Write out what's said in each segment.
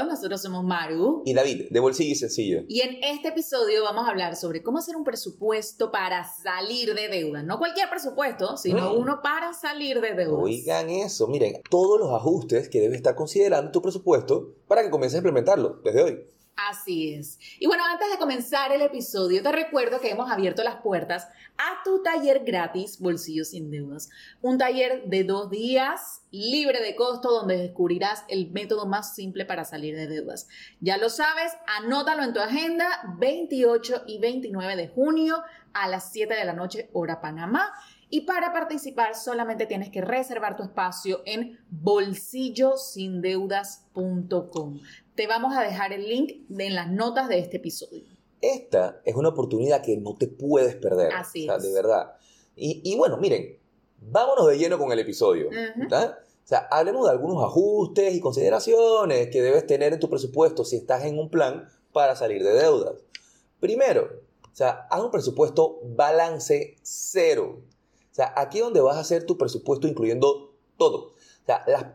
Todos, nosotros somos Maru. Y David, de Bolsillo y Sencillo. Y en este episodio vamos a hablar sobre cómo hacer un presupuesto para salir de deudas. No cualquier presupuesto, sino Mm. uno para salir de deudas. Oigan eso, miren, todos los ajustes que debes estar considerando tu presupuesto para que comiences a implementarlo desde hoy. Así es. Y bueno, antes de comenzar el episodio, te recuerdo que hemos abierto las puertas a tu taller gratis Bolsillos sin Deudas. Un taller de dos días, libre de costo, donde descubrirás el método más simple para salir de deudas. Ya lo sabes, anótalo en tu agenda, 28 y 29 de junio a las 7 de la noche, hora Panamá. Y para participar solamente tienes que reservar tu espacio en bolsillosindeudas.com. Te vamos a dejar el link en las notas de este episodio. Esta es una oportunidad que no te puedes perder. Así o sea, es. de verdad. Y, y bueno, miren, vámonos de lleno con el episodio. ¿tá? O sea, hablemos de algunos ajustes y consideraciones que debes tener en tu presupuesto si estás en un plan para salir de deudas. Primero, o sea, haz un presupuesto balance cero. O sea, aquí donde vas a hacer tu presupuesto incluyendo todo. O sea, las,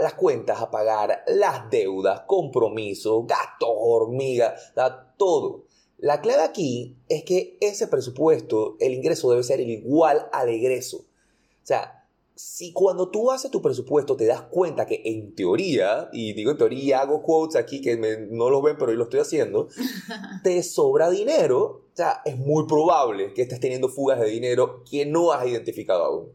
las cuentas a pagar, las deudas, compromisos, gastos, hormiga, o sea, todo. La clave aquí es que ese presupuesto, el ingreso debe ser igual al egreso. O sea, si cuando tú haces tu presupuesto te das cuenta que en teoría, y digo en teoría, hago quotes aquí que me- no los ven, pero yo lo estoy haciendo, te sobra dinero, o sea, es muy probable que estés teniendo fugas de dinero que no has identificado aún.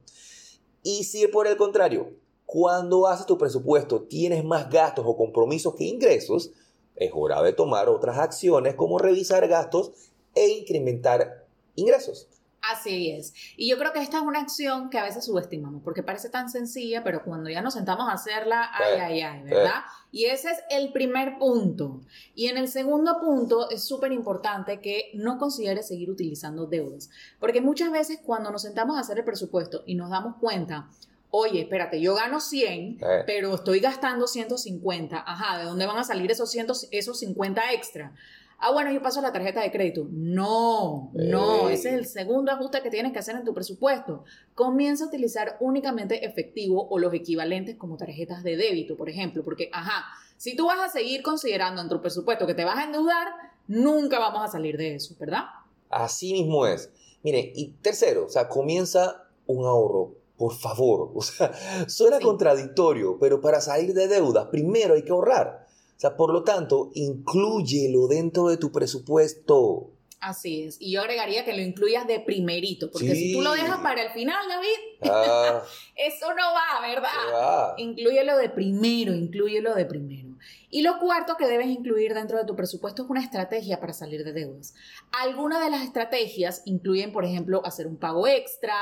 Y si por el contrario, cuando haces tu presupuesto tienes más gastos o compromisos que ingresos, es hora de tomar otras acciones como revisar gastos e incrementar ingresos. Así es. Y yo creo que esta es una acción que a veces subestimamos, porque parece tan sencilla, pero cuando ya nos sentamos a hacerla, ay, Eh, ay, ay, ¿verdad? Y ese es el primer punto. Y en el segundo punto es súper importante que no consideres seguir utilizando deudas, porque muchas veces cuando nos sentamos a hacer el presupuesto y nos damos cuenta, oye, espérate, yo gano 100, Eh, pero estoy gastando 150. Ajá, ¿de dónde van a salir esos, 100, esos 50 extra? Ah, bueno, yo paso la tarjeta de crédito. No, no, ese es el segundo ajuste que tienes que hacer en tu presupuesto. Comienza a utilizar únicamente efectivo o los equivalentes como tarjetas de débito, por ejemplo, porque, ajá, si tú vas a seguir considerando en tu presupuesto que te vas a endeudar, nunca vamos a salir de eso, ¿verdad? Así mismo es. Miren, y tercero, o sea, comienza un ahorro, por favor. O sea, suena Sí. contradictorio, pero para salir de deudas, primero hay que ahorrar. Sea, por lo tanto, inclúyelo dentro de tu presupuesto. Así es. Y yo agregaría que lo incluyas de primerito, porque si tú lo dejas para el final, David, Ah, eso no va, ¿verdad? se va. Inclúyelo de primero, inclúyelo de primero. Y lo cuarto que debes incluir dentro de tu presupuesto es una estrategia para salir de deudas. Algunas de las estrategias incluyen, por ejemplo, hacer un pago extra,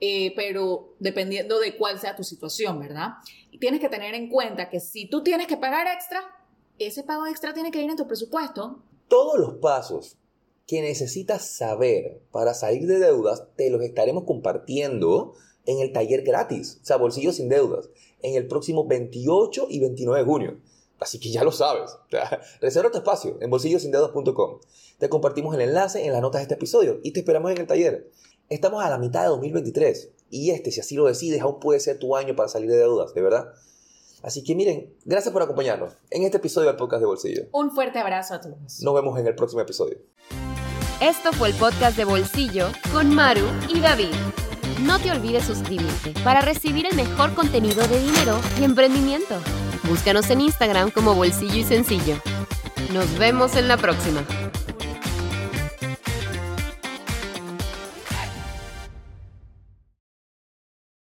eh, pero dependiendo de cuál sea tu situación, ¿verdad? Y tienes que tener en cuenta que si tú tienes que pagar extra, ese pago extra tiene que ir en tu presupuesto. Todos los pasos que necesitas saber para salir de deudas te los estaremos compartiendo en el taller gratis, o sea, Bolsillos sin Deudas, en el próximo 28 y 29 de junio. Así que ya lo sabes. Reserva tu espacio en bolsillosindeudas.com. Te compartimos el enlace en las notas de este episodio y te esperamos en el taller. Estamos a la mitad de 2023 y este, si así lo decides, aún puede ser tu año para salir de deudas, de verdad. Así que miren, gracias por acompañarnos en este episodio del podcast de Bolsillo. Un fuerte abrazo a todos. Nos vemos en el próximo episodio. Esto fue el podcast de Bolsillo con Maru y David. No te olvides suscribirte para recibir el mejor contenido de dinero y emprendimiento. Búscanos en Instagram como Bolsillo y Sencillo. Nos vemos en la próxima.